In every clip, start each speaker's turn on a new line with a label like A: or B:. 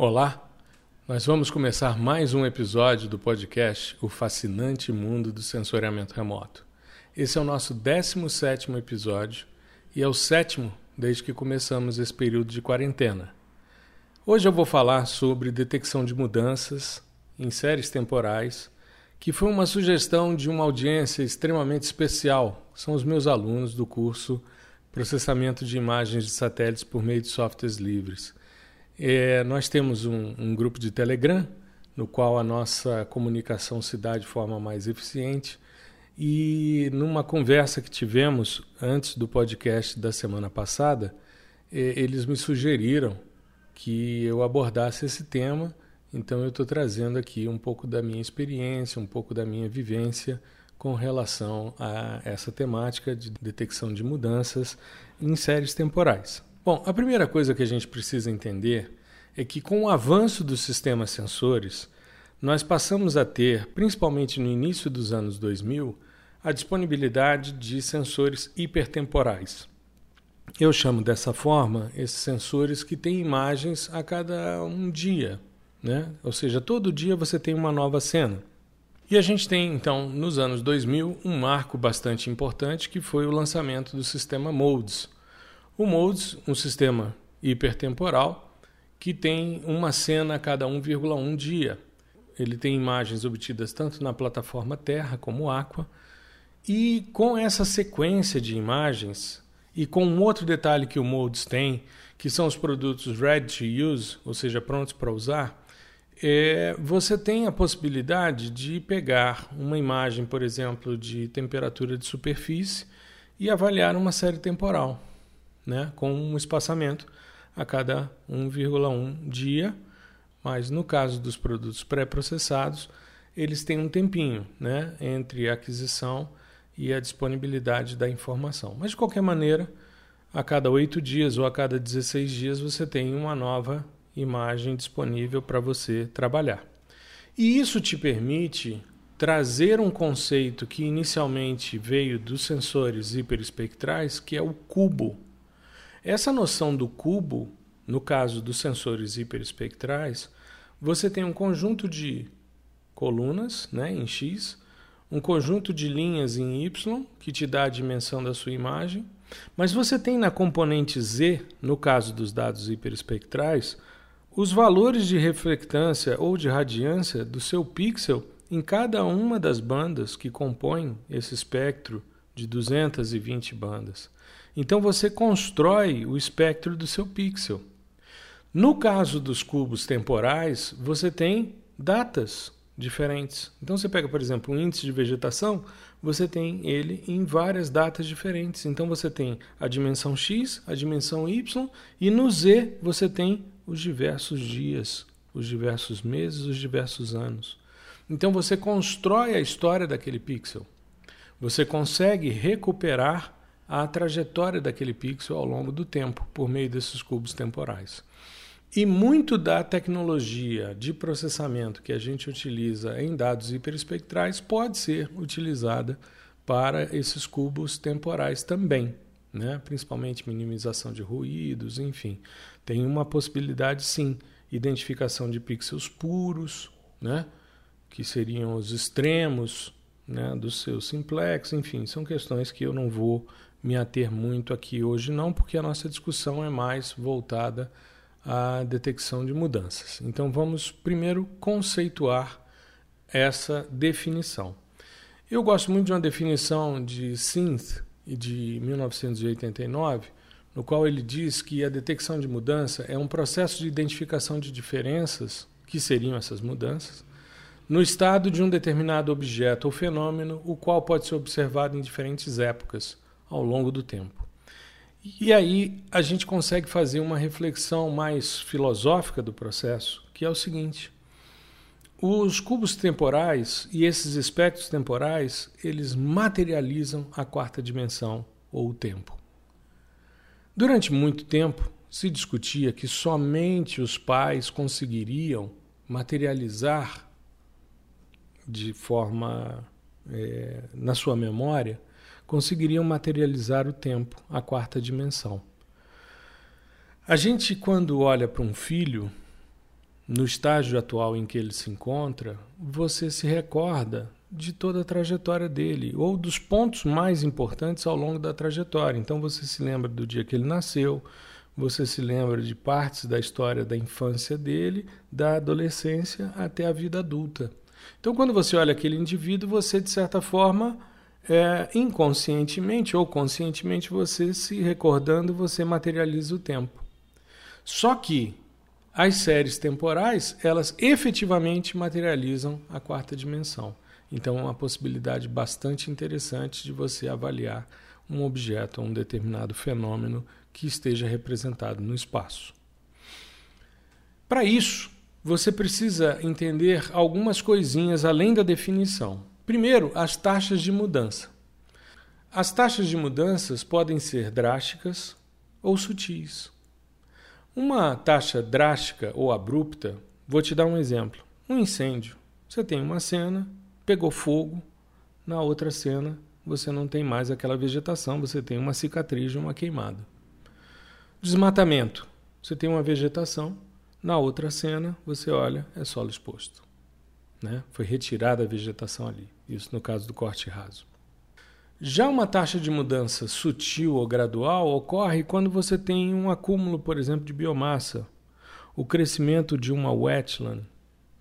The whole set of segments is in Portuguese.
A: Olá, nós vamos começar mais um episódio do podcast O Fascinante Mundo do Sensoriamento Remoto. Esse é o nosso 17 episódio e é o sétimo desde que começamos esse período de quarentena. Hoje eu vou falar sobre detecção de mudanças em séries temporais, que foi uma sugestão de uma audiência extremamente especial. São os meus alunos do curso Processamento de Imagens de Satélites por meio de Softwares Livres. É, nós temos um, um, grupo de Telegram, no qual a nossa comunicação se dá de forma mais eficiente. E numa conversa que tivemos antes do podcast da semana passada, é, eles me sugeriram que eu abordasse esse tema. Então eu estou trazendo aqui um pouco da minha experiência, um pouco da minha vivência com relação a essa temática de detecção de mudanças em séries temporais. Bom, a primeira coisa que a gente precisa entender é que com o avanço dos sistemas sensores, nós passamos a ter, principalmente no início dos anos 2000, a disponibilidade de sensores hipertemporais. Eu chamo dessa forma esses sensores que têm imagens a cada um dia, né? ou seja, todo dia você tem uma nova cena. E a gente tem, então, nos anos 2000, um marco bastante importante que foi o lançamento do sistema MODES, o MODES, um sistema hipertemporal que tem uma cena a cada 1,1 dia. Ele tem imagens obtidas tanto na plataforma Terra como Aqua. E com essa sequência de imagens, e com um outro detalhe que o MODES tem, que são os produtos ready to use, ou seja, prontos para usar, é, você tem a possibilidade de pegar uma imagem, por exemplo, de temperatura de superfície e avaliar uma série temporal né, com um espaçamento a cada 1,1 dia, mas no caso dos produtos pré-processados, eles têm um tempinho né, entre a aquisição e a disponibilidade da informação. Mas de qualquer maneira, a cada 8 dias ou a cada 16 dias você tem uma nova imagem disponível para você trabalhar. E isso te permite trazer um conceito que inicialmente veio dos sensores hiperespectrais, que é o cubo. Essa noção do cubo, no caso dos sensores hiperespectrais, você tem um conjunto de colunas né, em X, um conjunto de linhas em Y, que te dá a dimensão da sua imagem, mas você tem na componente Z, no caso dos dados hiperespectrais, os valores de reflectância ou de radiância do seu pixel em cada uma das bandas que compõem esse espectro de 220 bandas. Então você constrói o espectro do seu pixel. No caso dos cubos temporais, você tem datas diferentes. Então você pega, por exemplo, um índice de vegetação, você tem ele em várias datas diferentes. Então você tem a dimensão x, a dimensão y e no z você tem os diversos dias, os diversos meses, os diversos anos. Então você constrói a história daquele pixel. Você consegue recuperar a trajetória daquele pixel ao longo do tempo por meio desses cubos temporais. E muito da tecnologia de processamento que a gente utiliza em dados hiperespectrais pode ser utilizada para esses cubos temporais também, né? principalmente minimização de ruídos, enfim. Tem uma possibilidade, sim, identificação de pixels puros, né? que seriam os extremos né? do seu simplex, enfim, são questões que eu não vou me ater muito aqui hoje, não, porque a nossa discussão é mais voltada à detecção de mudanças. Então vamos primeiro conceituar essa definição. Eu gosto muito de uma definição de Synth de 1989, no qual ele diz que a detecção de mudança é um processo de identificação de diferenças, que seriam essas mudanças, no estado de um determinado objeto ou fenômeno, o qual pode ser observado em diferentes épocas ao longo do tempo. E aí a gente consegue fazer uma reflexão mais filosófica do processo, que é o seguinte: os cubos temporais e esses espectros temporais, eles materializam a quarta dimensão ou o tempo. Durante muito tempo se discutia que somente os pais conseguiriam materializar de forma é, na sua memória conseguiriam materializar o tempo, a quarta dimensão. A gente, quando olha para um filho, no estágio atual em que ele se encontra, você se recorda de toda a trajetória dele, ou dos pontos mais importantes ao longo da trajetória. Então você se lembra do dia que ele nasceu, você se lembra de partes da história da infância dele, da adolescência até a vida adulta. Então, quando você olha aquele indivíduo, você, de certa forma, é, inconscientemente ou conscientemente, você se recordando, você materializa o tempo. Só que as séries temporais, elas efetivamente materializam a quarta dimensão. Então, é uma possibilidade bastante interessante de você avaliar um objeto, um determinado fenômeno que esteja representado no espaço. Para isso, você precisa entender algumas coisinhas além da definição. Primeiro, as taxas de mudança. As taxas de mudanças podem ser drásticas ou sutis. Uma taxa drástica ou abrupta, vou te dar um exemplo: um incêndio. Você tem uma cena, pegou fogo, na outra cena você não tem mais aquela vegetação, você tem uma cicatriz uma queimada. Desmatamento. Você tem uma vegetação, na outra cena você olha, é solo exposto. Né? Foi retirada a vegetação ali. Isso no caso do corte raso. Já uma taxa de mudança sutil ou gradual ocorre quando você tem um acúmulo, por exemplo, de biomassa, o crescimento de uma wetland,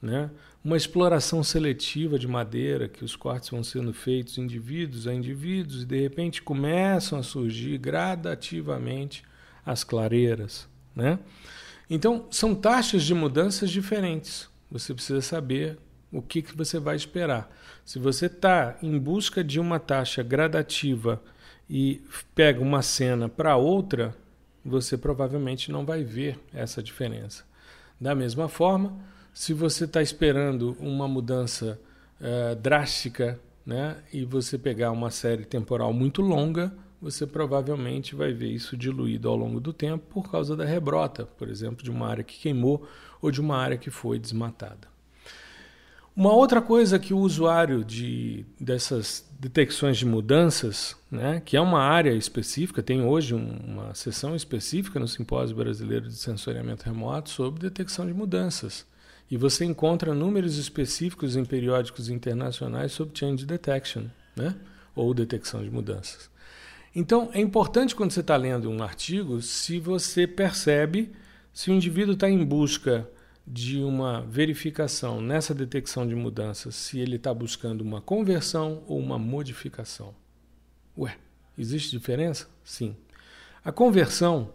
A: né? uma exploração seletiva de madeira, que os cortes vão sendo feitos indivíduos a indivíduos e de repente começam a surgir gradativamente as clareiras. Né? Então, são taxas de mudanças diferentes. Você precisa saber o que, que você vai esperar. Se você está em busca de uma taxa gradativa e pega uma cena para outra, você provavelmente não vai ver essa diferença. Da mesma forma, se você está esperando uma mudança uh, drástica né, e você pegar uma série temporal muito longa, você provavelmente vai ver isso diluído ao longo do tempo por causa da rebrota, por exemplo, de uma área que queimou ou de uma área que foi desmatada. Uma outra coisa que o usuário de, dessas detecções de mudanças, né, que é uma área específica, tem hoje uma sessão específica no Simpósio Brasileiro de Sensoriamento Remoto sobre detecção de mudanças. E você encontra números específicos em periódicos internacionais sobre change detection, né, ou detecção de mudanças. Então, é importante quando você está lendo um artigo se você percebe se o indivíduo está em busca de uma verificação nessa detecção de mudanças se ele está buscando uma conversão ou uma modificação. Ué, existe diferença? Sim. A conversão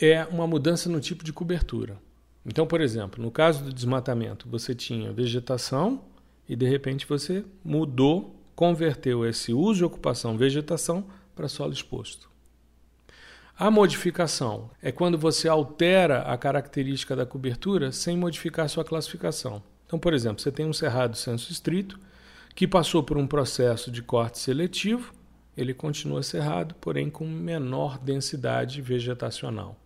A: é uma mudança no tipo de cobertura. Então, por exemplo, no caso do desmatamento, você tinha vegetação e de repente você mudou, converteu esse uso e ocupação vegetação para solo exposto. A modificação é quando você altera a característica da cobertura sem modificar sua classificação. Então, por exemplo, você tem um cerrado senso estrito que passou por um processo de corte seletivo, ele continua cerrado, porém com menor densidade vegetacional.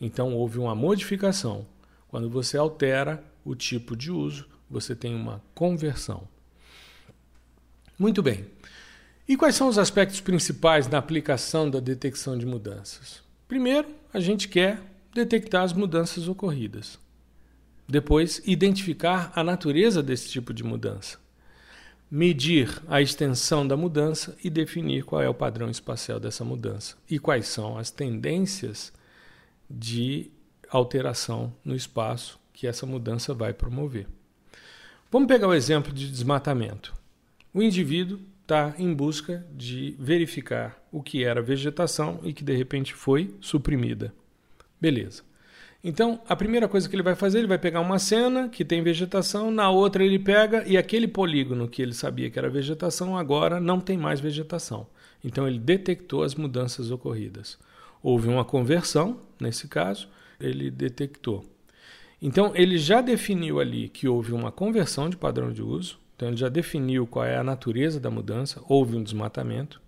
A: Então, houve uma modificação. Quando você altera o tipo de uso, você tem uma conversão. Muito bem. E quais são os aspectos principais na aplicação da detecção de mudanças? Primeiro, a gente quer detectar as mudanças ocorridas. Depois, identificar a natureza desse tipo de mudança. Medir a extensão da mudança e definir qual é o padrão espacial dessa mudança e quais são as tendências de alteração no espaço que essa mudança vai promover. Vamos pegar o exemplo de desmatamento. O indivíduo está em busca de verificar o que era vegetação e que de repente foi suprimida. Beleza. Então, a primeira coisa que ele vai fazer, ele vai pegar uma cena que tem vegetação, na outra ele pega e aquele polígono que ele sabia que era vegetação agora não tem mais vegetação. Então ele detectou as mudanças ocorridas. Houve uma conversão, nesse caso, ele detectou. Então ele já definiu ali que houve uma conversão de padrão de uso, então ele já definiu qual é a natureza da mudança, houve um desmatamento.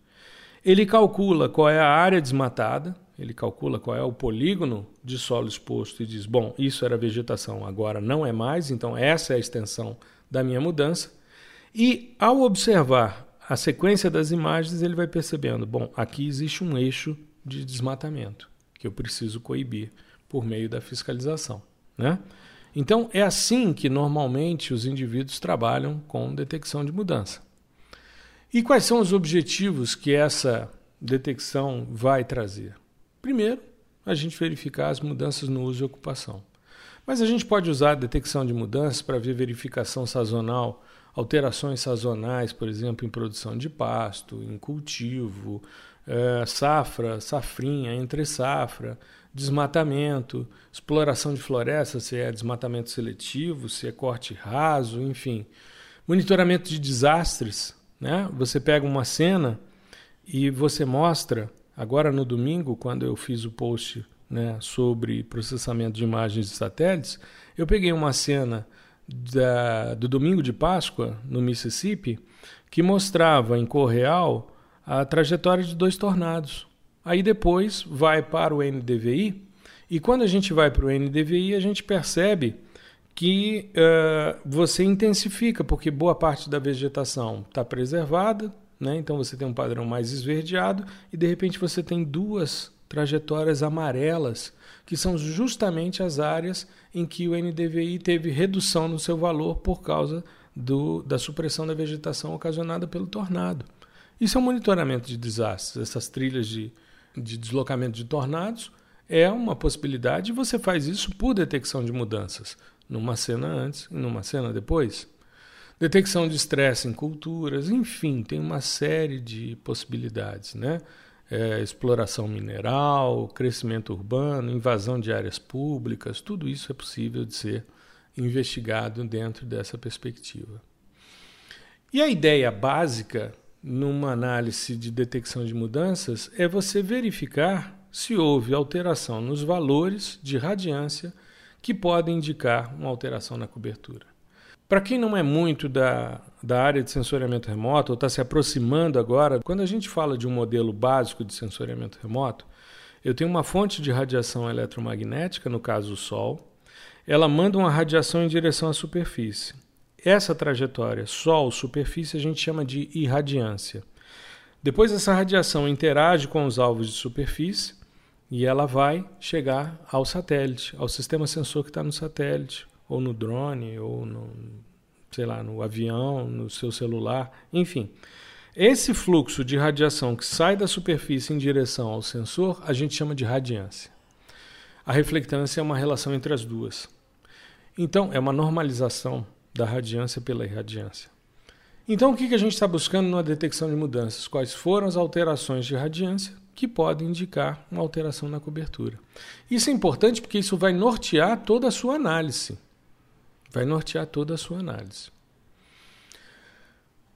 A: Ele calcula qual é a área desmatada, ele calcula qual é o polígono de solo exposto e diz: bom, isso era vegetação, agora não é mais, então essa é a extensão da minha mudança. E ao observar a sequência das imagens, ele vai percebendo: bom, aqui existe um eixo de desmatamento que eu preciso coibir por meio da fiscalização. Né? Então, é assim que normalmente os indivíduos trabalham com detecção de mudança. E quais são os objetivos que essa detecção vai trazer? Primeiro, a gente verificar as mudanças no uso e ocupação. Mas a gente pode usar a detecção de mudanças para ver verificação sazonal, alterações sazonais, por exemplo, em produção de pasto, em cultivo, é, safra, safrinha, entre safra, desmatamento, exploração de florestas, se é desmatamento seletivo, se é corte raso, enfim. Monitoramento de desastres. Né? Você pega uma cena e você mostra, agora no domingo, quando eu fiz o post né, sobre processamento de imagens de satélites, eu peguei uma cena da, do domingo de Páscoa, no Mississippi, que mostrava em cor real a trajetória de dois tornados. Aí depois vai para o NDVI, e quando a gente vai para o NDVI, a gente percebe que uh, você intensifica, porque boa parte da vegetação está preservada, né? então você tem um padrão mais esverdeado, e de repente você tem duas trajetórias amarelas, que são justamente as áreas em que o NDVI teve redução no seu valor por causa do, da supressão da vegetação ocasionada pelo tornado. Isso é um monitoramento de desastres, essas trilhas de, de deslocamento de tornados é uma possibilidade e você faz isso por detecção de mudanças, numa cena antes e numa cena depois. Detecção de estresse em culturas, enfim, tem uma série de possibilidades, né? é, exploração mineral, crescimento urbano, invasão de áreas públicas, tudo isso é possível de ser investigado dentro dessa perspectiva. E a ideia básica numa análise de detecção de mudanças é você verificar se houve alteração nos valores de radiância que podem indicar uma alteração na cobertura. Para quem não é muito da, da área de sensoriamento remoto ou está se aproximando agora, quando a gente fala de um modelo básico de sensoriamento remoto, eu tenho uma fonte de radiação eletromagnética, no caso o Sol, ela manda uma radiação em direção à superfície. Essa trajetória Sol-superfície a gente chama de irradiância. Depois essa radiação interage com os alvos de superfície e ela vai chegar ao satélite, ao sistema sensor que está no satélite, ou no drone, ou no, sei lá, no avião, no seu celular, enfim. Esse fluxo de radiação que sai da superfície em direção ao sensor, a gente chama de radiância. A reflectância é uma relação entre as duas. Então, é uma normalização da radiância pela irradiância. Então, o que a gente está buscando na detecção de mudanças? Quais foram as alterações de radiância que podem indicar uma alteração na cobertura? Isso é importante porque isso vai nortear toda a sua análise vai nortear toda a sua análise.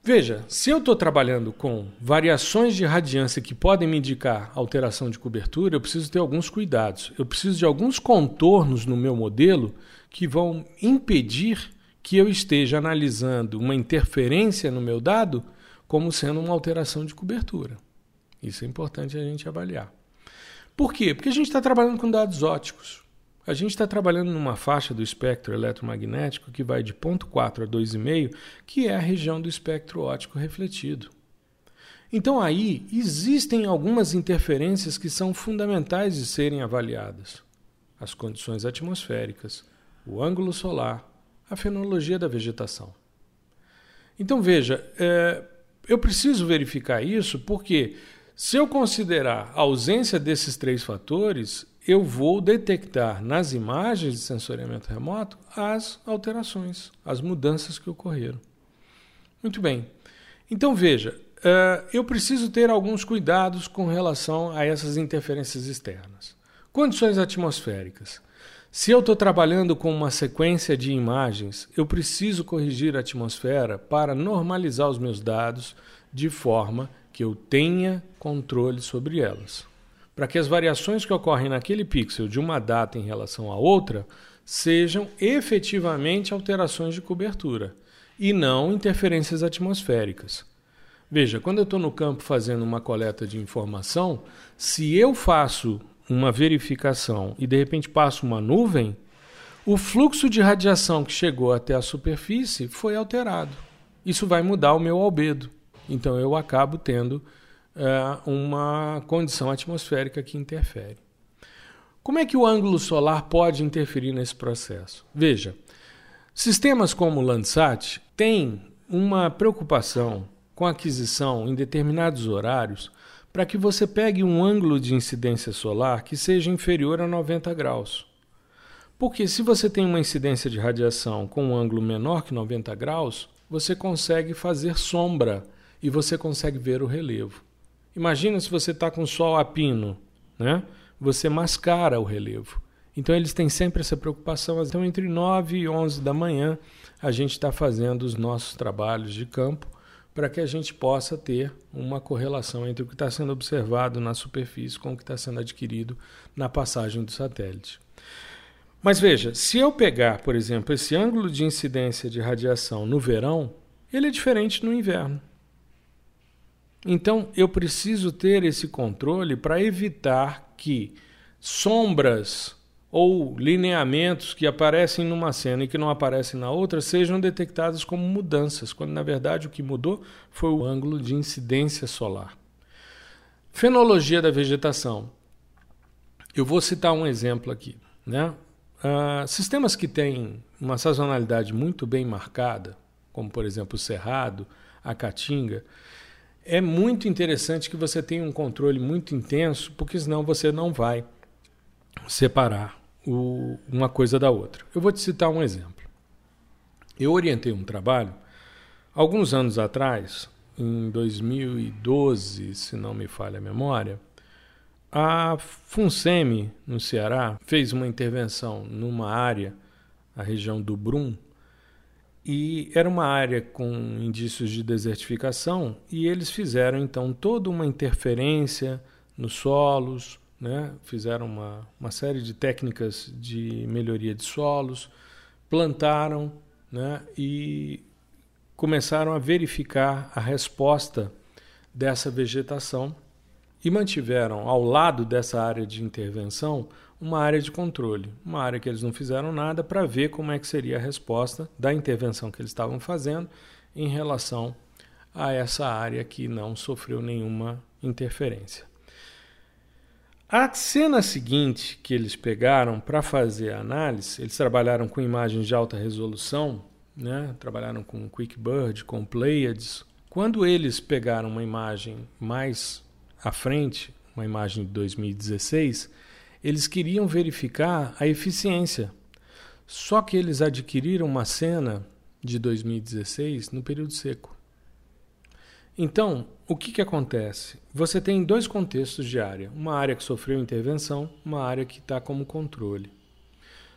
A: Veja, se eu estou trabalhando com variações de radiância que podem me indicar alteração de cobertura, eu preciso ter alguns cuidados. Eu preciso de alguns contornos no meu modelo que vão impedir que eu esteja analisando uma interferência no meu dado como sendo uma alteração de cobertura. Isso é importante a gente avaliar. Por quê? Porque a gente está trabalhando com dados óticos. A gente está trabalhando numa faixa do espectro eletromagnético que vai de 0,4 a 2,5, que é a região do espectro óptico refletido. Então aí existem algumas interferências que são fundamentais de serem avaliadas. As condições atmosféricas, o ângulo solar, a fenologia da vegetação. Então veja, é, eu preciso verificar isso porque se eu considerar a ausência desses três fatores, eu vou detectar nas imagens de sensoriamento remoto as alterações, as mudanças que ocorreram. Muito bem. Então veja, uh, eu preciso ter alguns cuidados com relação a essas interferências externas. Condições atmosféricas. Se eu estou trabalhando com uma sequência de imagens, eu preciso corrigir a atmosfera para normalizar os meus dados de forma que eu tenha controle sobre elas para que as variações que ocorrem naquele pixel de uma data em relação à outra sejam efetivamente alterações de cobertura e não interferências atmosféricas. Veja, quando eu estou no campo fazendo uma coleta de informação, se eu faço uma verificação e de repente passo uma nuvem, o fluxo de radiação que chegou até a superfície foi alterado. Isso vai mudar o meu albedo. Então eu acabo tendo é, uma condição atmosférica que interfere. Como é que o ângulo solar pode interferir nesse processo? Veja, sistemas como o Landsat têm uma preocupação com a aquisição em determinados horários para que você pegue um ângulo de incidência solar que seja inferior a 90 graus. Porque se você tem uma incidência de radiação com um ângulo menor que 90 graus, você consegue fazer sombra e você consegue ver o relevo. Imagina se você está com sol a pino, né? você mascara o relevo. Então eles têm sempre essa preocupação. Então entre 9 e 11 da manhã a gente está fazendo os nossos trabalhos de campo para que a gente possa ter uma correlação entre o que está sendo observado na superfície com o que está sendo adquirido na passagem do satélite. Mas veja, se eu pegar, por exemplo, esse ângulo de incidência de radiação no verão, ele é diferente no inverno. Então eu preciso ter esse controle para evitar que sombras ou lineamentos que aparecem numa cena e que não aparecem na outra sejam detectados como mudanças, quando na verdade o que mudou foi o ângulo de incidência solar. Fenologia da vegetação. Eu vou citar um exemplo aqui. Né? Uh, sistemas que têm uma sazonalidade muito bem marcada, como por exemplo o Cerrado, a Caatinga, é muito interessante que você tenha um controle muito intenso, porque senão você não vai separar o, uma coisa da outra. Eu vou te citar um exemplo. Eu orientei um trabalho alguns anos atrás, em 2012, se não me falha a memória, a FUNSEMI, no Ceará, fez uma intervenção numa área, a região do Brum, e era uma área com indícios de desertificação, e eles fizeram então toda uma interferência nos solos, né? fizeram uma, uma série de técnicas de melhoria de solos, plantaram né? e começaram a verificar a resposta dessa vegetação e mantiveram ao lado dessa área de intervenção uma área de controle, uma área que eles não fizeram nada para ver como é que seria a resposta da intervenção que eles estavam fazendo em relação a essa área que não sofreu nenhuma interferência. A cena seguinte que eles pegaram para fazer a análise, eles trabalharam com imagens de alta resolução, né? trabalharam com QuickBird, com Pleiades. Quando eles pegaram uma imagem mais à frente, uma imagem de 2016, eles queriam verificar a eficiência. Só que eles adquiriram uma cena de 2016 no período seco. Então, o que, que acontece? Você tem dois contextos de área: uma área que sofreu intervenção, uma área que está como controle.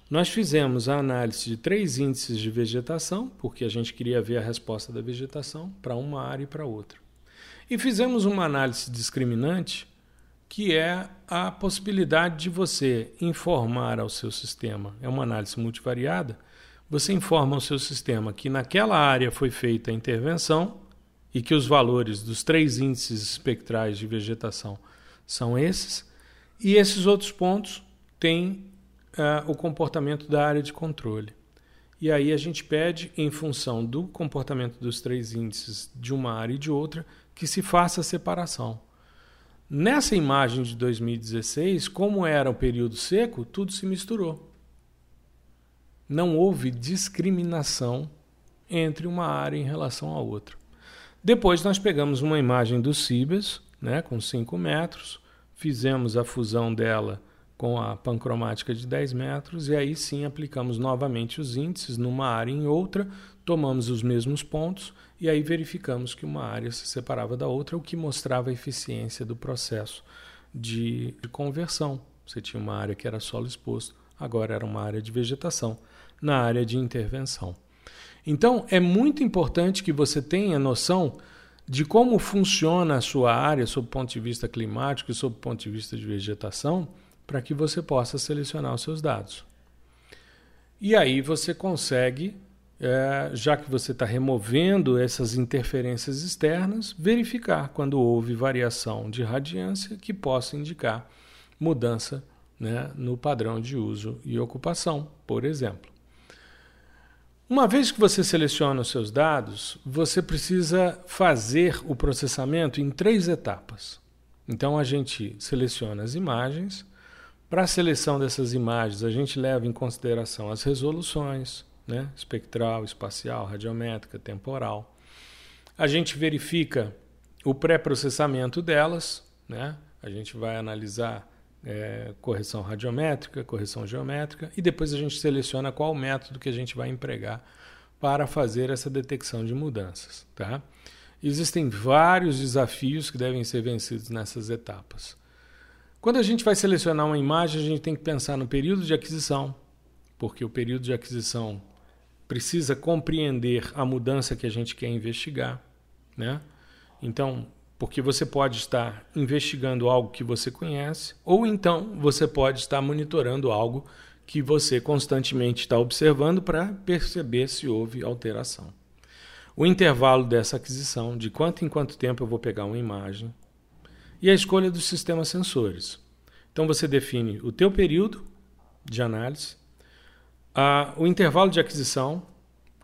A: Nós fizemos a análise de três índices de vegetação, porque a gente queria ver a resposta da vegetação para uma área e para outra. E fizemos uma análise discriminante, que é a possibilidade de você informar ao seu sistema. É uma análise multivariada. Você informa ao seu sistema que naquela área foi feita a intervenção e que os valores dos três índices espectrais de vegetação são esses, e esses outros pontos têm uh, o comportamento da área de controle. E aí a gente pede, em função do comportamento dos três índices de uma área e de outra, que se faça a separação. Nessa imagem de 2016, como era o período seco, tudo se misturou. Não houve discriminação entre uma área em relação à outra. Depois nós pegamos uma imagem do Cibers, né, com 5 metros, fizemos a fusão dela com a pancromática de 10 metros e aí sim aplicamos novamente os índices numa área e em outra, tomamos os mesmos pontos e aí verificamos que uma área se separava da outra, o que mostrava a eficiência do processo de, de conversão. Você tinha uma área que era solo exposto, agora era uma área de vegetação, na área de intervenção. Então, é muito importante que você tenha noção de como funciona a sua área sob o ponto de vista climático e sob o ponto de vista de vegetação, para que você possa selecionar os seus dados. E aí você consegue, é, já que você está removendo essas interferências externas, verificar quando houve variação de radiância que possa indicar mudança né, no padrão de uso e ocupação, por exemplo. Uma vez que você seleciona os seus dados, você precisa fazer o processamento em três etapas. Então a gente seleciona as imagens, Para a seleção dessas imagens, a gente leva em consideração as resoluções, né? espectral, espacial, radiométrica, temporal. A gente verifica o pré-processamento delas, né? a gente vai analisar é, correção radiométrica, correção geométrica, e depois a gente seleciona qual método que a gente vai empregar para fazer essa detecção de mudanças. Tá? Existem vários desafios que devem ser vencidos nessas etapas. Quando a gente vai selecionar uma imagem, a gente tem que pensar no período de aquisição, porque o período de aquisição precisa compreender a mudança que a gente quer investigar, né? Então, porque você pode estar investigando algo que você conhece, ou então você pode estar monitorando algo que você constantemente está observando para perceber se houve alteração. O intervalo dessa aquisição, de quanto em quanto tempo eu vou pegar uma imagem, e a escolha dos sistemas sensores. Então você define o teu período de análise, a, o intervalo de aquisição,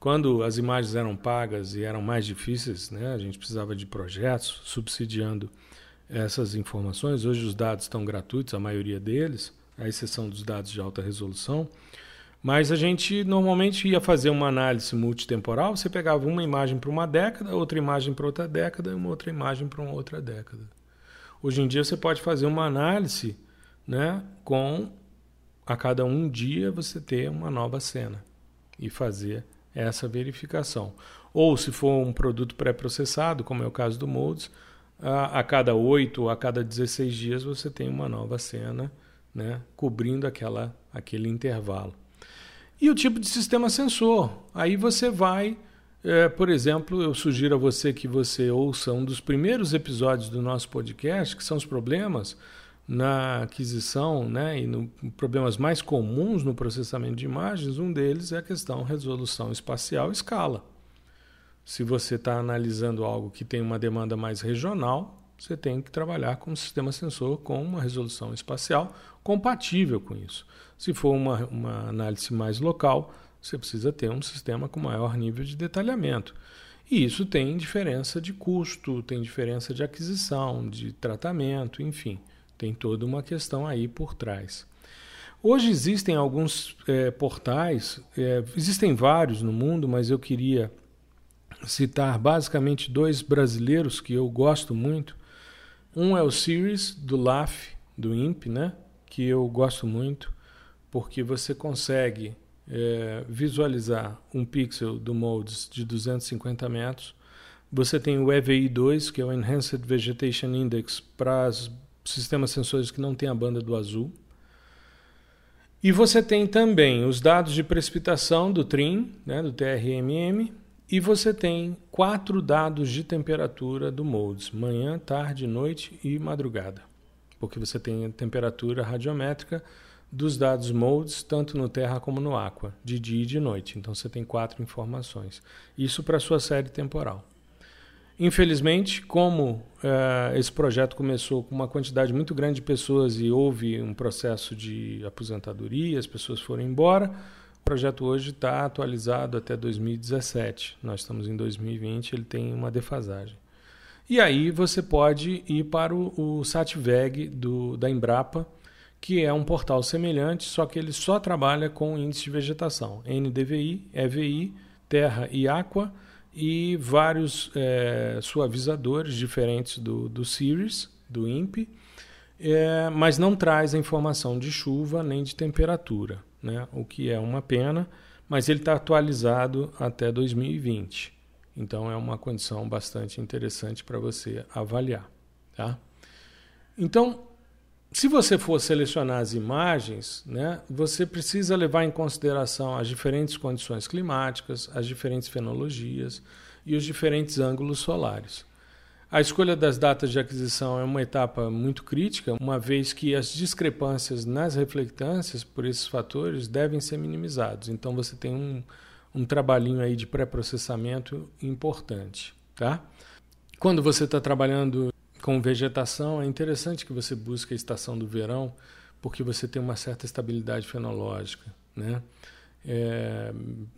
A: quando as imagens eram pagas e eram mais difíceis, né, a gente precisava de projetos subsidiando essas informações. Hoje os dados estão gratuitos, a maioria deles, à exceção dos dados de alta resolução. Mas a gente normalmente ia fazer uma análise multitemporal, você pegava uma imagem para uma década, outra imagem para outra década e uma outra imagem para uma outra década. Hoje em dia você pode fazer uma análise né, com a cada um dia você ter uma nova cena e fazer essa verificação. Ou se for um produto pré-processado, como é o caso do Molds, a, a cada 8 ou a cada 16 dias você tem uma nova cena né, cobrindo aquela, aquele intervalo. E o tipo de sistema sensor. Aí você vai é, por exemplo, eu sugiro a você que você ouça um dos primeiros episódios do nosso podcast, que são os problemas na aquisição né, e no, problemas mais comuns no processamento de imagens. Um deles é a questão resolução espacial escala. Se você está analisando algo que tem uma demanda mais regional, você tem que trabalhar com um sistema sensor com uma resolução espacial compatível com isso. Se for uma, uma análise mais local, você precisa ter um sistema com maior nível de detalhamento. E isso tem diferença de custo, tem diferença de aquisição, de tratamento, enfim, tem toda uma questão aí por trás. Hoje existem alguns é, portais, é, existem vários no mundo, mas eu queria citar basicamente dois brasileiros que eu gosto muito. Um é o Series do LAF, do INPE, né? que eu gosto muito, porque você consegue é, visualizar um pixel do Modes de 250 metros. Você tem o EVI2, que é o Enhanced Vegetation Index, para os sistemas sensores que não têm a banda do azul. E você tem também os dados de precipitação do TRIM, né, do TRMM, e você tem quatro dados de temperatura do MODES, manhã, tarde, noite e madrugada, porque você tem a temperatura radiométrica dos dados modes, tanto no Terra como no Aqua, de dia e de noite. Então você tem quatro informações. Isso para a sua série temporal. Infelizmente, como uh, esse projeto começou com uma quantidade muito grande de pessoas e houve um processo de aposentadoria, as pessoas foram embora, o projeto hoje está atualizado até 2017. Nós estamos em 2020, ele tem uma defasagem. E aí você pode ir para o, o SATVEG do, da Embrapa, que é um portal semelhante, só que ele só trabalha com índice de vegetação, NDVI, EVI, Terra e Aqua, e vários é, suavizadores diferentes do, do Series, do INPE, é, mas não traz a informação de chuva nem de temperatura, né? o que é uma pena, mas ele está atualizado até 2020. Então é uma condição bastante interessante para você avaliar. Tá? Então, se você for selecionar as imagens, né, você precisa levar em consideração as diferentes condições climáticas, as diferentes fenologias e os diferentes ângulos solares. A escolha das datas de aquisição é uma etapa muito crítica, uma vez que as discrepâncias nas reflectâncias por esses fatores devem ser minimizados. Então você tem um, um trabalhinho aí de pré-processamento importante. Tá? Quando você está trabalhando com vegetação, é interessante que você busque a estação do verão, porque você tem uma certa estabilidade fenológica, né? É,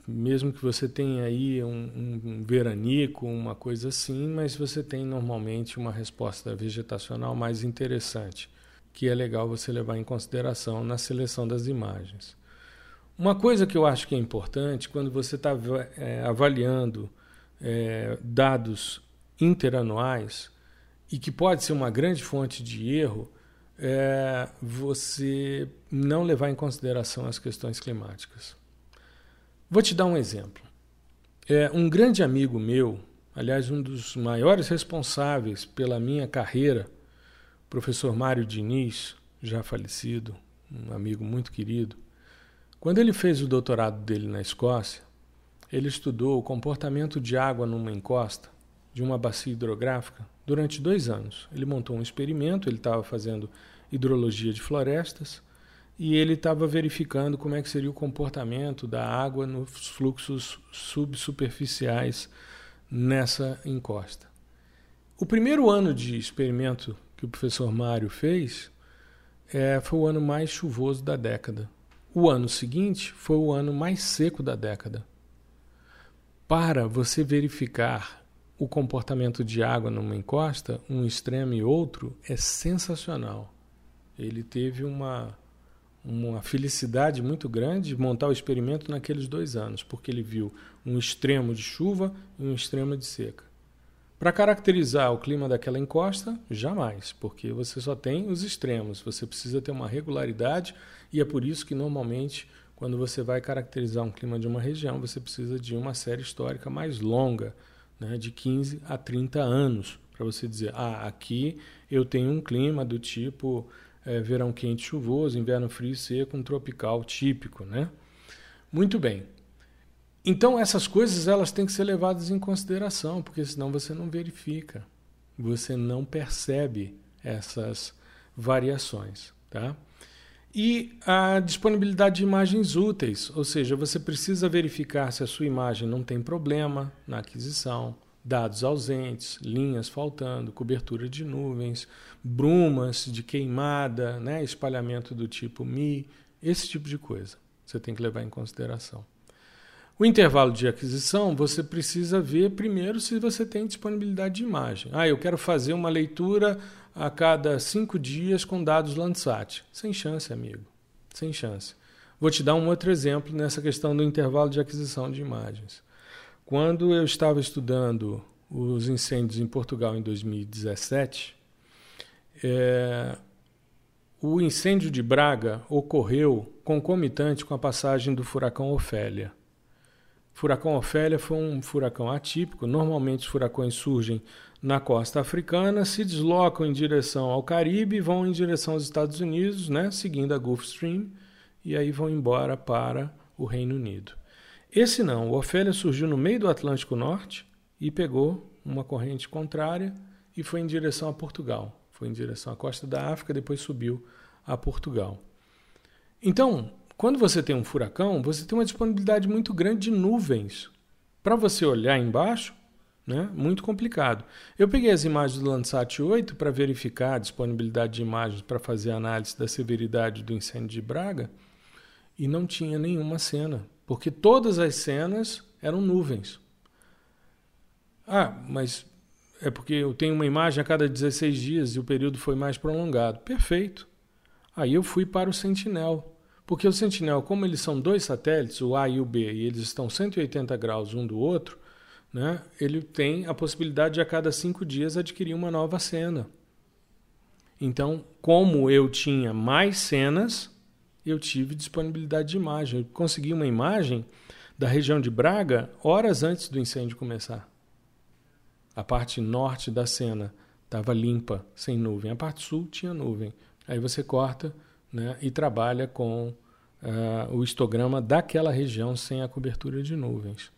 A: mesmo que você tenha aí um, um, veranico, uma coisa assim, mas você tem normalmente uma resposta vegetacional mais interessante. que é legal você levar em consideração na seleção das imagens. Uma coisa que eu acho que é importante quando você está é, avaliando é, dados interanuais e que pode ser uma grande fonte de erro, é você não levar em consideração as questões climáticas. Vou te dar um exemplo. É, um grande amigo meu, aliás, um dos maiores responsáveis pela minha carreira, professor Mário Diniz, já falecido, um amigo muito querido, quando ele fez o doutorado dele na Escócia, ele estudou o comportamento de água numa encosta de uma bacia hidrográfica durante dois anos. Ele montou um experimento, ele estava fazendo hidrologia de florestas e ele estava verificando como é que seria o comportamento da água nos fluxos subsuperficiais nessa encosta. O primeiro ano de experimento que o professor Mário fez é, foi o ano mais chuvoso da década. O ano seguinte foi o ano mais seco da década. Para você verificar o comportamento de água numa encosta, um extremo e outro, é sensacional. Ele teve uma, uma felicidade muito grande de montar o experimento naqueles dois anos, porque ele viu um extremo de chuva e um extremo de seca. Para caracterizar o clima daquela encosta, jamais, porque você só tem os extremos, você precisa ter uma regularidade e é por isso que normalmente quando você vai caracterizar um clima de uma região, você precisa de uma série histórica mais longa, né, de 15 a 30 anos, para você dizer, ah, aqui eu tenho um clima do tipo é, verão quente chuvoso, inverno frio e seco, um tropical típico, né? Muito bem. Então essas coisas elas têm que ser levadas em consideração, porque senão você não verifica, você não percebe essas variações, tá? E a disponibilidade de imagens úteis, ou seja, você precisa verificar se a sua imagem não tem problema na aquisição, dados ausentes, linhas faltando, cobertura de nuvens, brumas de queimada, né, espalhamento do tipo Mi, esse tipo de coisa você tem que levar em consideração. O intervalo de aquisição, você precisa ver primeiro se você tem disponibilidade de imagem. Ah, eu quero fazer uma leitura a cada cinco dias com dados Landsat. Sem chance, amigo. Sem chance. Vou te dar um outro exemplo nessa questão do intervalo de aquisição de imagens. Quando eu estava estudando os incêndios em Portugal em 2017, é, o incêndio de Braga ocorreu concomitante com a passagem do furacão Ofélia. Furacão Ofélia foi um furacão atípico. Normalmente os furacões surgem na costa africana, se deslocam em direção ao Caribe vão em direção aos Estados Unidos, né, seguindo a Gulf Stream, e aí vão embora para o Reino Unido. Esse não, o Ofélia surgiu no meio do Atlântico Norte e pegou uma corrente contrária e foi em direção a Portugal. Foi em direção à costa da África, depois subiu a Portugal. Então, quando você tem um furacão, você tem uma disponibilidade muito grande de nuvens. Para você olhar embaixo, né? muito complicado. Eu peguei as imagens do Landsat 8 para verificar a disponibilidade de imagens para fazer análise da severidade do incêndio de Braga e não tinha nenhuma cena, porque todas as cenas eram nuvens. Ah, mas é porque eu tenho uma imagem a cada 16 dias e o período foi mais prolongado. Perfeito. Aí eu fui para o Sentinel. Porque o Sentinel, como eles são dois satélites, o A e o B, e eles estão 180 graus um do outro, né, ele tem a possibilidade de a cada cinco dias adquirir uma nova cena. Então, como eu tinha mais cenas, eu tive disponibilidade de imagem. Eu consegui uma imagem da região de Braga horas antes do incêndio começar. A parte norte da cena estava limpa, sem nuvem. A parte sul tinha nuvem. Aí você corta né, e trabalha com uh, o histograma daquela região sem a cobertura de nuvens.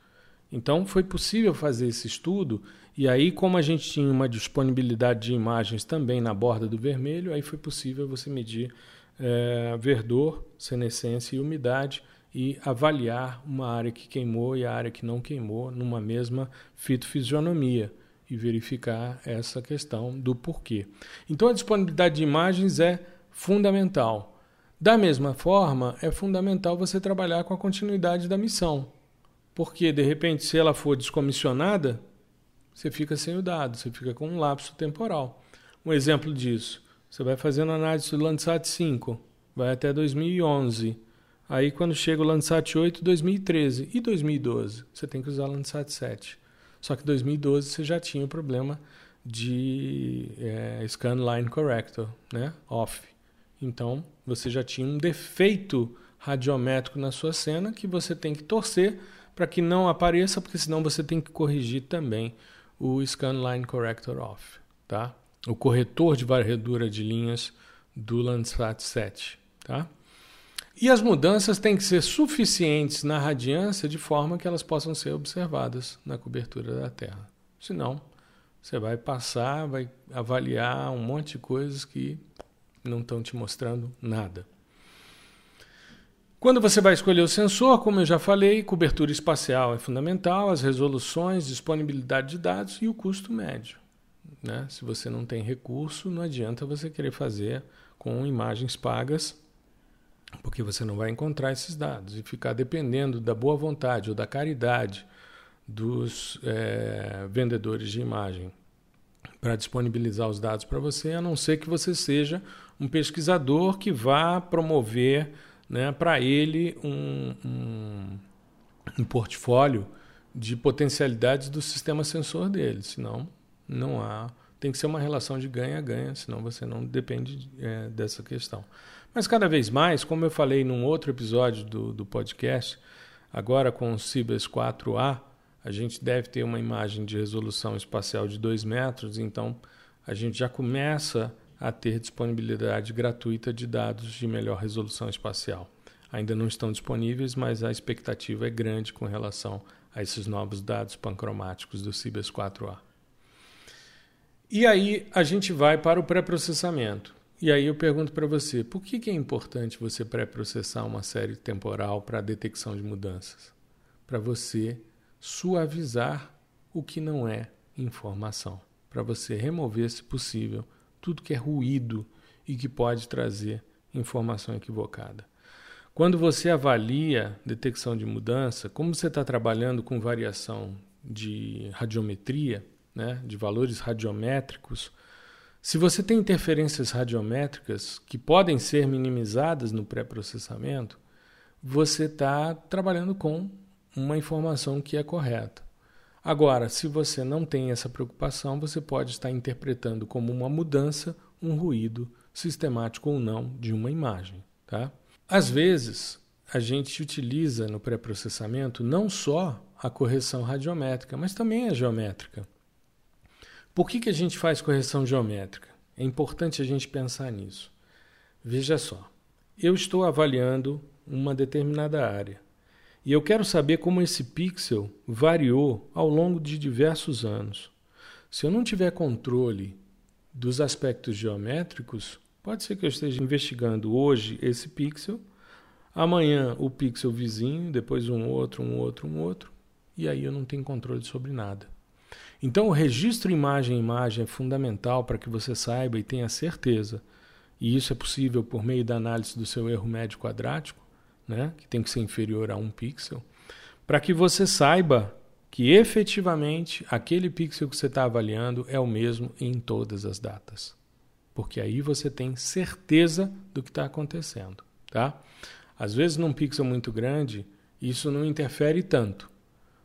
A: Então foi possível fazer esse estudo e aí como a gente tinha uma disponibilidade de imagens também na borda do vermelho, aí foi possível você medir uh, verdor, senescência e umidade e avaliar uma área que queimou e a área que não queimou numa mesma fitofisionomia e verificar essa questão do porquê. Então a disponibilidade de imagens é fundamental. Da mesma forma, é fundamental você trabalhar com a continuidade da missão. Porque, de repente, se ela for descomissionada, você fica sem o dado, você fica com um lapso temporal. Um exemplo disso: Você vai fazendo análise do Landsat 5, vai até 2011. Aí quando chega o Landsat 8, 2013 e 2012, você tem que usar o Landsat 7. Só que 2012 você já tinha o problema de é, Scan Line Corrector, né? Off. Então você já tinha um defeito radiométrico na sua cena que você tem que torcer para que não apareça, porque senão você tem que corrigir também o Scan Line Corrector Off, tá? O corretor de varredura de linhas do Landsat 7, tá? E as mudanças têm que ser suficientes na radiância de forma que elas possam ser observadas na cobertura da Terra. Senão, você vai passar, vai avaliar um monte de coisas que não estão te mostrando nada. Quando você vai escolher o sensor, como eu já falei, cobertura espacial é fundamental, as resoluções, disponibilidade de dados e o custo médio. Né? Se você não tem recurso, não adianta você querer fazer com imagens pagas porque você não vai encontrar esses dados e ficar dependendo da boa vontade ou da caridade dos é, vendedores de imagem para disponibilizar os dados para você, a não ser que você seja um pesquisador que vá promover né, para ele um, um, um portfólio de potencialidades do sistema sensor dele, senão não há. Tem que ser uma relação de ganha-ganha, senão você não depende é, dessa questão. Mas cada vez mais, como eu falei num outro episódio do, do podcast, agora com o Cibers 4A, a gente deve ter uma imagem de resolução espacial de 2 metros, então a gente já começa a ter disponibilidade gratuita de dados de melhor resolução espacial. Ainda não estão disponíveis, mas a expectativa é grande com relação a esses novos dados pancromáticos do Cibers 4A. E aí a gente vai para o pré-processamento. E aí eu pergunto para você, por que, que é importante você pré-processar uma série temporal para a detecção de mudanças? Para você suavizar o que não é informação, para você remover, se possível, tudo que é ruído e que pode trazer informação equivocada. Quando você avalia detecção de mudança, como você está trabalhando com variação de radiometria, né, de valores radiométricos, se você tem interferências radiométricas que podem ser minimizadas no pré-processamento, você está trabalhando com uma informação que é correta. Agora, se você não tem essa preocupação, você pode estar interpretando como uma mudança um ruído sistemático ou não de uma imagem. Tá? Às vezes, a gente utiliza no pré-processamento não só a correção radiométrica, mas também a geométrica. Por que, que a gente faz correção geométrica? É importante a gente pensar nisso. Veja só, eu estou avaliando uma determinada área e eu quero saber como esse pixel variou ao longo de diversos anos. Se eu não tiver controle dos aspectos geométricos, pode ser que eu esteja investigando hoje esse pixel, amanhã o pixel vizinho, depois um outro, um outro, um outro, e aí eu não tenho controle sobre nada. Então, o registro imagem-imagem é fundamental para que você saiba e tenha certeza, e isso é possível por meio da análise do seu erro médio quadrático, né, que tem que ser inferior a um pixel, para que você saiba que efetivamente aquele pixel que você está avaliando é o mesmo em todas as datas. Porque aí você tem certeza do que está acontecendo. Tá? Às vezes, num pixel muito grande, isso não interfere tanto,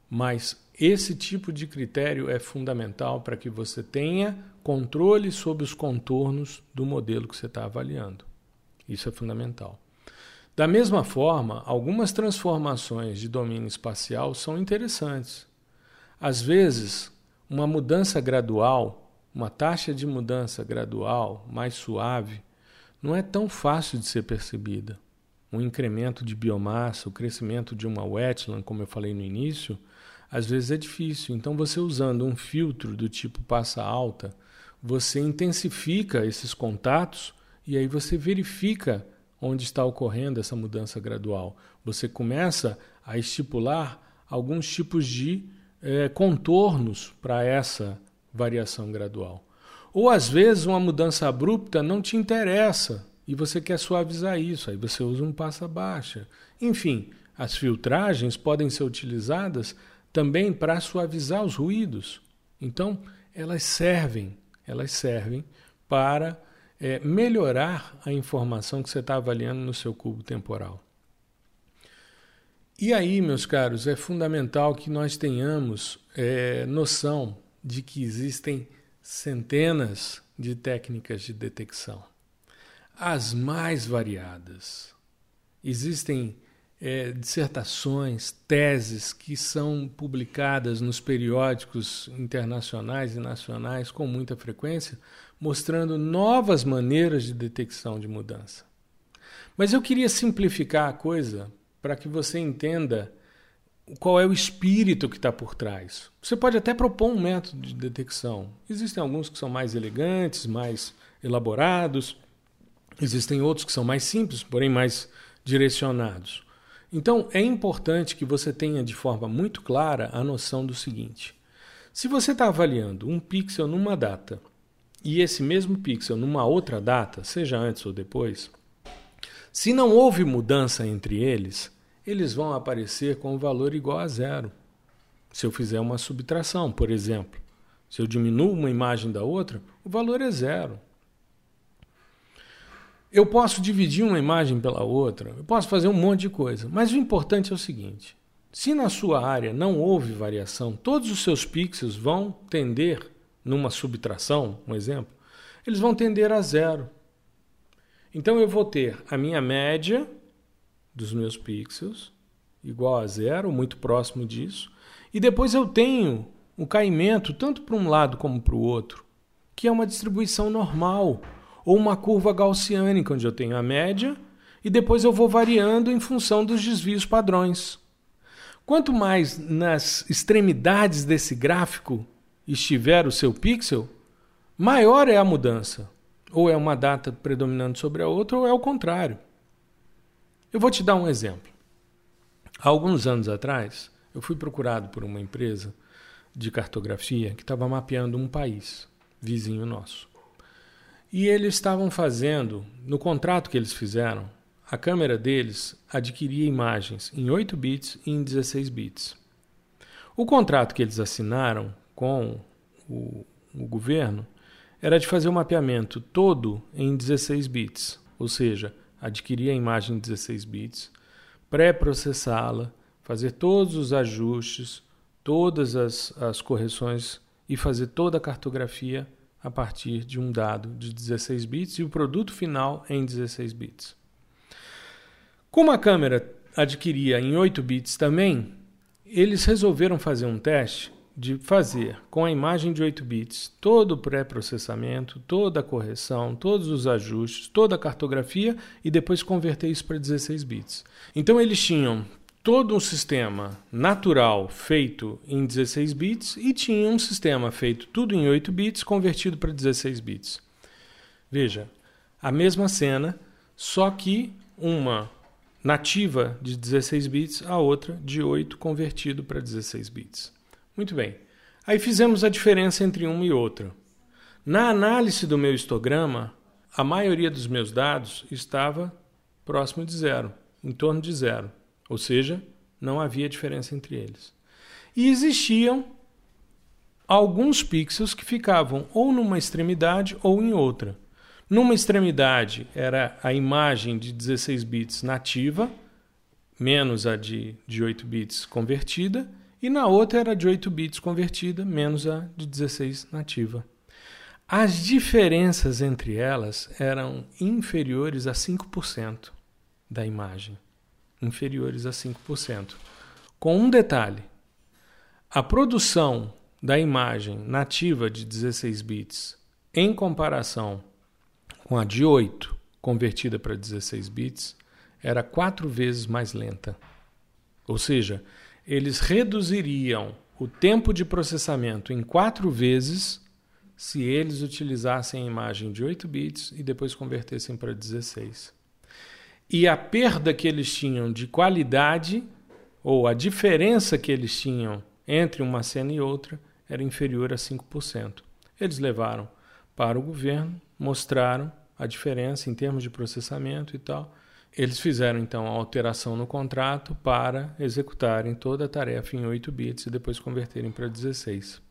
A: mas esse tipo de critério é fundamental para que você tenha controle sobre os contornos do modelo que você está avaliando. Isso é fundamental. Da mesma forma, algumas transformações de domínio espacial são interessantes. Às vezes, uma mudança gradual, uma taxa de mudança gradual mais suave, não é tão fácil de ser percebida. Um incremento de biomassa, o crescimento de uma wetland, como eu falei no início, às vezes é difícil. Então, você usando um filtro do tipo passa alta, você intensifica esses contatos e aí você verifica onde está ocorrendo essa mudança gradual. Você começa a estipular alguns tipos de é, contornos para essa variação gradual. Ou às vezes uma mudança abrupta não te interessa e você quer suavizar isso, aí você usa um passa baixa. Enfim, as filtragens podem ser utilizadas também para suavizar os ruídos. Então, elas servem, elas servem para é, melhorar a informação que você está avaliando no seu cubo temporal. E aí, meus caros, é fundamental que nós tenhamos é, noção de que existem centenas de técnicas de detecção, as mais variadas. Existem é, dissertações, teses que são publicadas nos periódicos internacionais e nacionais com muita frequência, mostrando novas maneiras de detecção de mudança. Mas eu queria simplificar a coisa para que você entenda qual é o espírito que está por trás. Você pode até propor um método de detecção. Existem alguns que são mais elegantes, mais elaborados, existem outros que são mais simples, porém mais direcionados. Então, é importante que você tenha de forma muito clara a noção do seguinte: se você está avaliando um pixel numa data e esse mesmo pixel numa outra data, seja antes ou depois, se não houve mudança entre eles, eles vão aparecer com um valor igual a zero. Se eu fizer uma subtração, por exemplo, se eu diminuo uma imagem da outra, o valor é zero. Eu posso dividir uma imagem pela outra, eu posso fazer um monte de coisa, mas o importante é o seguinte: se na sua área não houve variação, todos os seus pixels vão tender, numa subtração, um exemplo, eles vão tender a zero. Então eu vou ter a minha média dos meus pixels igual a zero, muito próximo disso, e depois eu tenho um caimento tanto para um lado como para o outro, que é uma distribuição normal ou uma curva gaussiânica, onde eu tenho a média e depois eu vou variando em função dos desvios padrões. Quanto mais nas extremidades desse gráfico estiver o seu pixel, maior é a mudança. Ou é uma data predominando sobre a outra, ou é o contrário. Eu vou te dar um exemplo. Há alguns anos atrás, eu fui procurado por uma empresa de cartografia que estava mapeando um país vizinho nosso. E eles estavam fazendo, no contrato que eles fizeram, a câmera deles adquiria imagens em 8 bits e em 16 bits. O contrato que eles assinaram com o, o governo era de fazer o mapeamento todo em 16 bits, ou seja, adquirir a imagem em 16 bits, pré-processá-la, fazer todos os ajustes, todas as, as correções e fazer toda a cartografia a partir de um dado de 16 bits e o produto final em 16 bits. Como a câmera adquiria em 8 bits também, eles resolveram fazer um teste de fazer com a imagem de 8 bits todo o pré-processamento, toda a correção, todos os ajustes, toda a cartografia e depois converter isso para 16 bits. Então eles tinham todo um sistema natural feito em 16 bits e tinha um sistema feito tudo em 8 bits convertido para 16 bits. Veja, a mesma cena, só que uma nativa de 16 bits, a outra de 8 convertido para 16 bits. Muito bem. Aí fizemos a diferença entre uma e outra. Na análise do meu histograma, a maioria dos meus dados estava próximo de zero, em torno de zero. Ou seja, não havia diferença entre eles. E existiam alguns pixels que ficavam ou numa extremidade ou em outra. Numa extremidade era a imagem de 16 bits nativa, menos a de, de 8 bits convertida, e na outra era de 8 bits convertida, menos a de 16 nativa. As diferenças entre elas eram inferiores a 5% da imagem inferiores a 5%. Com um detalhe: a produção da imagem nativa de 16 bits em comparação com a de 8 convertida para 16 bits era quatro vezes mais lenta. Ou seja, eles reduziriam o tempo de processamento em quatro vezes se eles utilizassem a imagem de 8 bits e depois convertessem para 16 e a perda que eles tinham de qualidade, ou a diferença que eles tinham entre uma cena e outra, era inferior a 5%. Eles levaram para o governo, mostraram a diferença em termos de processamento e tal. Eles fizeram então a alteração no contrato para executarem toda a tarefa em 8 bits e depois converterem para 16.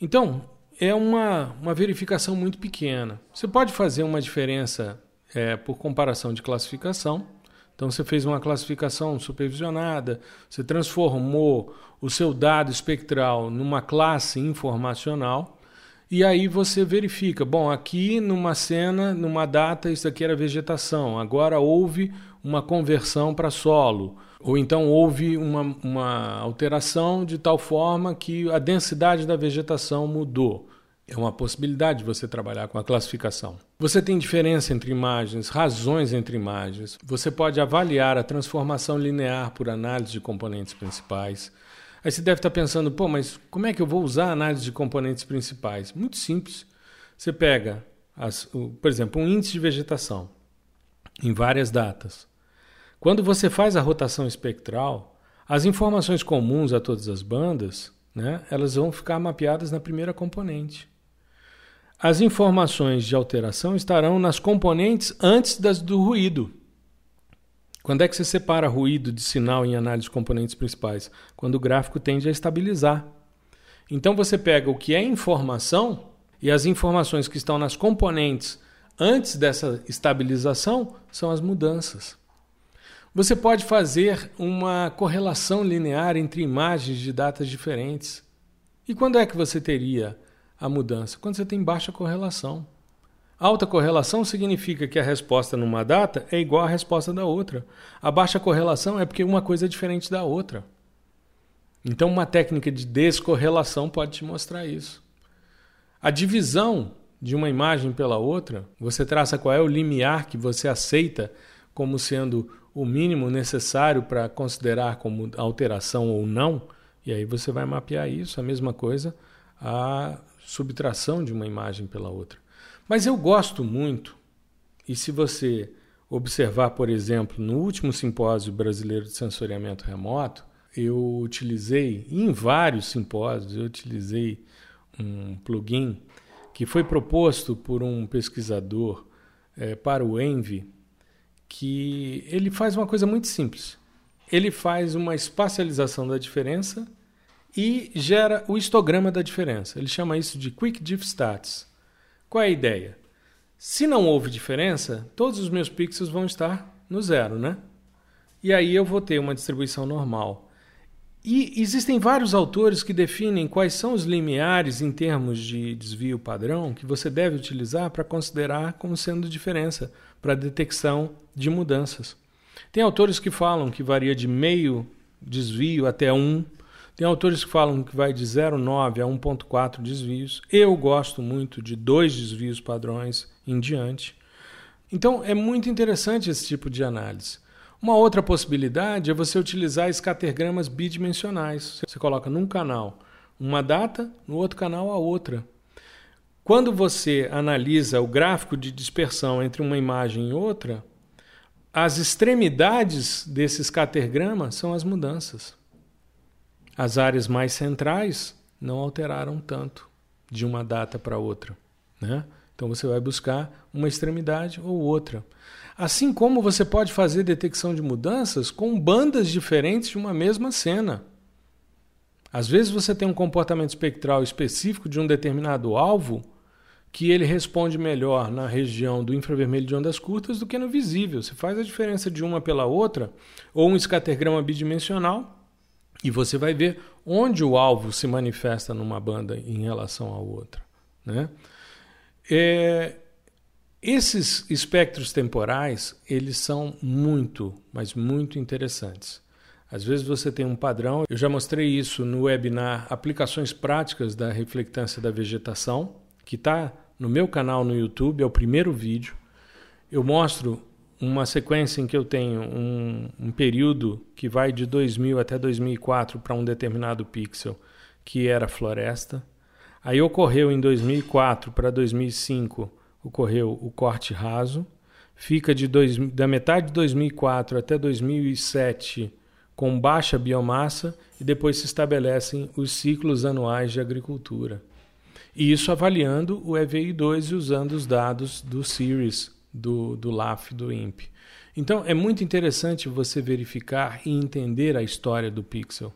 A: Então, é uma, uma verificação muito pequena. Você pode fazer uma diferença é, por comparação de classificação. Então, você fez uma classificação supervisionada, você transformou o seu dado espectral numa classe informacional, e aí você verifica: bom, aqui numa cena, numa data, isso aqui era vegetação, agora houve uma conversão para solo. Ou então houve uma, uma alteração de tal forma que a densidade da vegetação mudou. É uma possibilidade de você trabalhar com a classificação. Você tem diferença entre imagens, razões entre imagens. Você pode avaliar a transformação linear por análise de componentes principais. Aí você deve estar pensando, pô, mas como é que eu vou usar a análise de componentes principais? Muito simples. Você pega, as, o, por exemplo, um índice de vegetação em várias datas. Quando você faz a rotação espectral, as informações comuns a todas as bandas, né, elas vão ficar mapeadas na primeira componente. As informações de alteração estarão nas componentes antes das do ruído. Quando é que você separa ruído de sinal em análise de componentes principais? Quando o gráfico tende a estabilizar. Então você pega o que é informação e as informações que estão nas componentes antes dessa estabilização são as mudanças. Você pode fazer uma correlação linear entre imagens de datas diferentes. E quando é que você teria a mudança? Quando você tem baixa correlação. Alta correlação significa que a resposta numa data é igual à resposta da outra. A baixa correlação é porque uma coisa é diferente da outra. Então, uma técnica de descorrelação pode te mostrar isso. A divisão de uma imagem pela outra, você traça qual é o limiar que você aceita como sendo o mínimo necessário para considerar como alteração ou não, e aí você vai mapear isso, a mesma coisa, a subtração de uma imagem pela outra. Mas eu gosto muito, e se você observar, por exemplo, no último simpósio brasileiro de sensoriamento remoto, eu utilizei, em vários simpósios, eu utilizei um plugin que foi proposto por um pesquisador é, para o Envy, que ele faz uma coisa muito simples. Ele faz uma espacialização da diferença e gera o histograma da diferença. Ele chama isso de Quick Diff Stats. Qual é a ideia? Se não houve diferença, todos os meus pixels vão estar no zero, né? E aí eu vou ter uma distribuição normal. E existem vários autores que definem quais são os limiares em termos de desvio padrão que você deve utilizar para considerar como sendo diferença para detecção de mudanças. Tem autores que falam que varia de meio desvio até 1. Tem autores que falam que vai de 0,9 a 1,4 desvios. Eu gosto muito de dois desvios padrões em diante. Então é muito interessante esse tipo de análise. Uma outra possibilidade é você utilizar escatergramas bidimensionais. Você coloca num canal uma data, no outro canal a outra. Quando você analisa o gráfico de dispersão entre uma imagem e outra, as extremidades desse escatergrama são as mudanças. As áreas mais centrais não alteraram tanto de uma data para outra. Né? Então você vai buscar uma extremidade ou outra. Assim como você pode fazer detecção de mudanças com bandas diferentes de uma mesma cena. Às vezes você tem um comportamento espectral específico de um determinado alvo que ele responde melhor na região do infravermelho de ondas curtas do que no visível. Você faz a diferença de uma pela outra, ou um escatergrama bidimensional, e você vai ver onde o alvo se manifesta numa banda em relação à outra. Né? É, esses espectros temporais, eles são muito, mas muito interessantes. Às vezes você tem um padrão, eu já mostrei isso no webinar Aplicações Práticas da Reflectância da Vegetação, que está no meu canal no YouTube, é o primeiro vídeo. Eu mostro uma sequência em que eu tenho um, um período que vai de 2000 até 2004 para um determinado pixel, que era floresta. Aí ocorreu em 2004 para 2005, ocorreu o corte raso. Fica de dois, da metade de 2004 até 2007 com baixa biomassa e depois se estabelecem os ciclos anuais de agricultura. E isso avaliando o EVI2 e usando os dados do Series, do, do LAF, do INPE. Então é muito interessante você verificar e entender a história do pixel.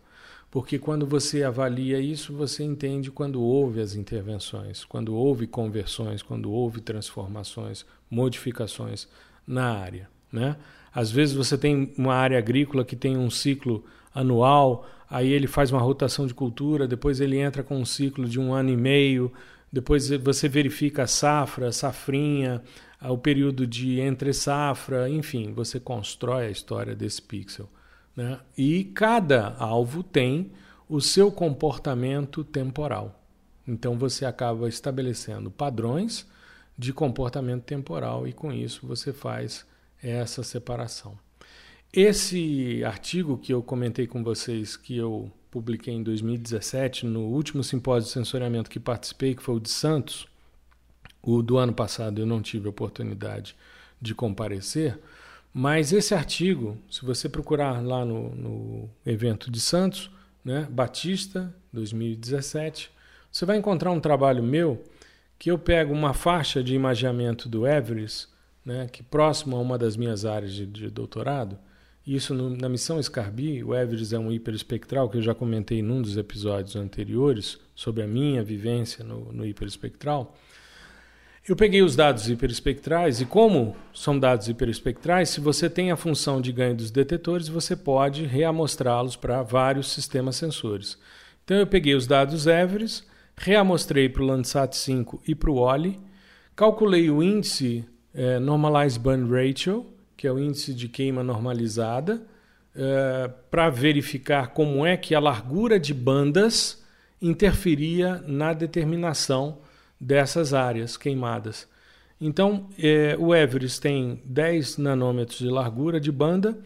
A: porque quando você avalia isso, você entende quando houve as intervenções, quando houve conversões, quando houve transformações, modificações na área. Né? Às vezes você tem uma área agrícola que tem um ciclo anual, aí ele faz uma rotação de cultura, depois ele entra com um ciclo de um ano e meio, depois você verifica a safra, a safrinha, o período de entre safra, enfim, você constrói a história desse pixel. Né? E cada alvo tem o seu comportamento temporal. Então você acaba estabelecendo padrões de comportamento temporal e com isso você faz essa separação. Esse artigo que eu comentei com vocês, que eu publiquei em 2017, no último simpósio de sensoriamento que participei, que foi o de Santos, o do ano passado eu não tive oportunidade de comparecer, mas esse artigo, se você procurar lá no, no evento de Santos, né, Batista 2017, você vai encontrar um trabalho meu que eu pego uma faixa de imageamento do Everest, né, que próximo a uma das minhas áreas de, de doutorado, isso no, na missão Scarbi, o Everest é um hiperespectral que eu já comentei num dos episódios anteriores sobre a minha vivência no, no hiperespectral. Eu peguei os dados hiperespectrais e, como são dados hiperespectrais, se você tem a função de ganho dos detetores, você pode reamostrá-los para vários sistemas sensores. Então, eu peguei os dados Everest, reamostrei para o Landsat 5 e para o OLI, calculei o índice é, Normalized Burn Ratio, que é o índice de queima normalizada, é, para verificar como é que a largura de bandas interferia na determinação dessas áreas queimadas. Então, é, o Everest tem 10 nanômetros de largura de banda,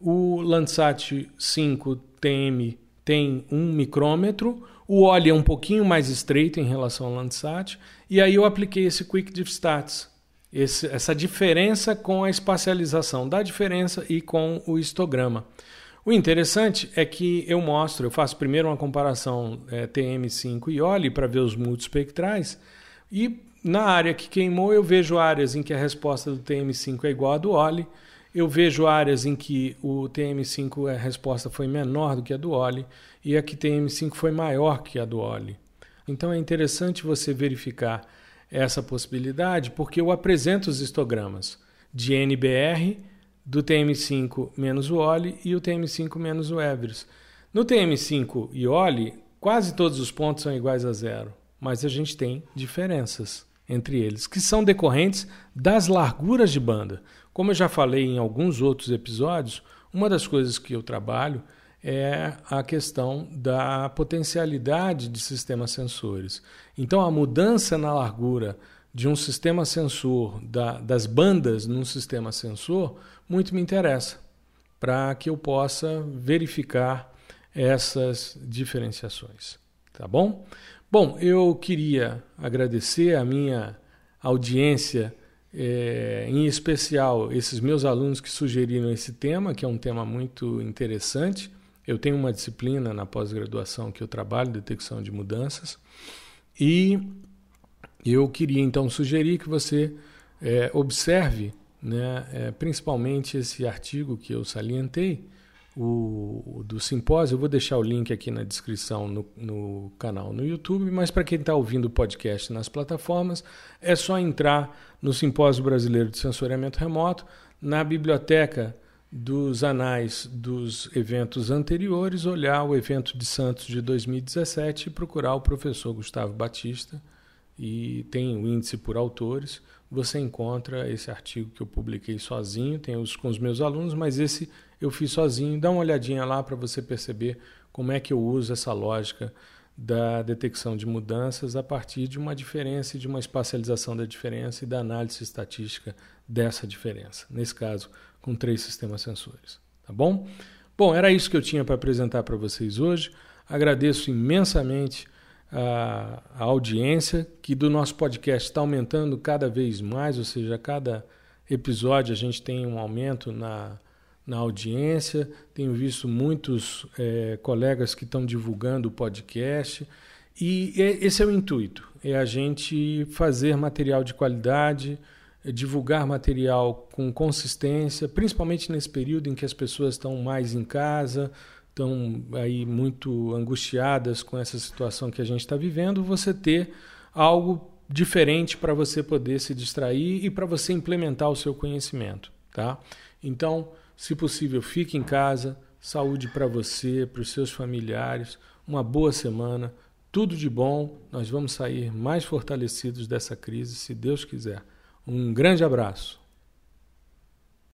A: o Landsat 5 TM tem 1 micrômetro, o OLE é um pouquinho mais estreito em relação ao Landsat, e aí eu apliquei esse Quick Diff Stats, esse, essa diferença com a espacialização da diferença e com o histograma. O interessante é que eu mostro, eu faço primeiro uma comparação é, TM5 e OLE para ver os multispectrais, e na área que queimou, eu vejo áreas em que a resposta do TM5 é igual à do OLI. Eu vejo áreas em que o TM5 a resposta foi menor do que a do OLI e a que TM5 foi maior que a do OLI. Então é interessante você verificar essa possibilidade porque eu apresento os histogramas de NBR do TM5 menos o OLI e o TM5 menos o Everest. No TM5 e OLI, quase todos os pontos são iguais a zero mas a gente tem diferenças entre eles, que são decorrentes das larguras de banda. Como eu já falei em alguns outros episódios, uma das coisas que eu trabalho é a questão da potencialidade de sistemas sensores. Então, a mudança na largura de um sistema sensor, da, das bandas num sistema sensor, muito me interessa, para que eu possa verificar essas diferenciações. Tá bom? Bom, eu queria agradecer a minha audiência, é, em especial esses meus alunos que sugeriram esse tema, que é um tema muito interessante. Eu tenho uma disciplina na pós-graduação que eu trabalho, detecção de mudanças, e eu queria então sugerir que você é, observe né, é, principalmente esse artigo que eu salientei, o, do simpósio. Eu vou deixar o link aqui na descrição no, no canal no YouTube, mas para quem está ouvindo o podcast nas plataformas, é só entrar no Simpósio Brasileiro de Sensoriamento Remoto, na biblioteca dos anais dos eventos anteriores, olhar o evento de Santos de 2017 e procurar o professor Gustavo Batista. E tem o índice por autores. Você encontra esse artigo que eu publiquei sozinho, tem os com os meus alunos, mas esse eu fiz sozinho. Dá uma olhadinha lá para você perceber como é que eu uso essa lógica da detecção de mudanças a partir de uma diferença e de uma espacialização da diferença e da análise estatística dessa diferença. Nesse caso, com três sistemas sensores. Tá bom? Bom, era isso que eu tinha para apresentar para vocês hoje. Agradeço imensamente a, a, audiência, que do nosso podcast está aumentando cada vez mais, ou seja, cada episódio a gente tem um aumento na na audiência. Tenho visto muitos é, colegas que estão divulgando o podcast. E esse é o intuito: é a gente fazer material de qualidade, é divulgar material com consistência, principalmente nesse período em que as pessoas estão mais em casa, estão aí muito angustiadas com essa situação que a gente está vivendo, você ter algo diferente para você poder se distrair e para você implementar o seu conhecimento, tá? Então, se possível, fique em casa, saúde para você, para os seus familiares, uma boa semana, tudo de bom. Nós vamos sair mais fortalecidos dessa crise, se Deus quiser. Um grande abraço.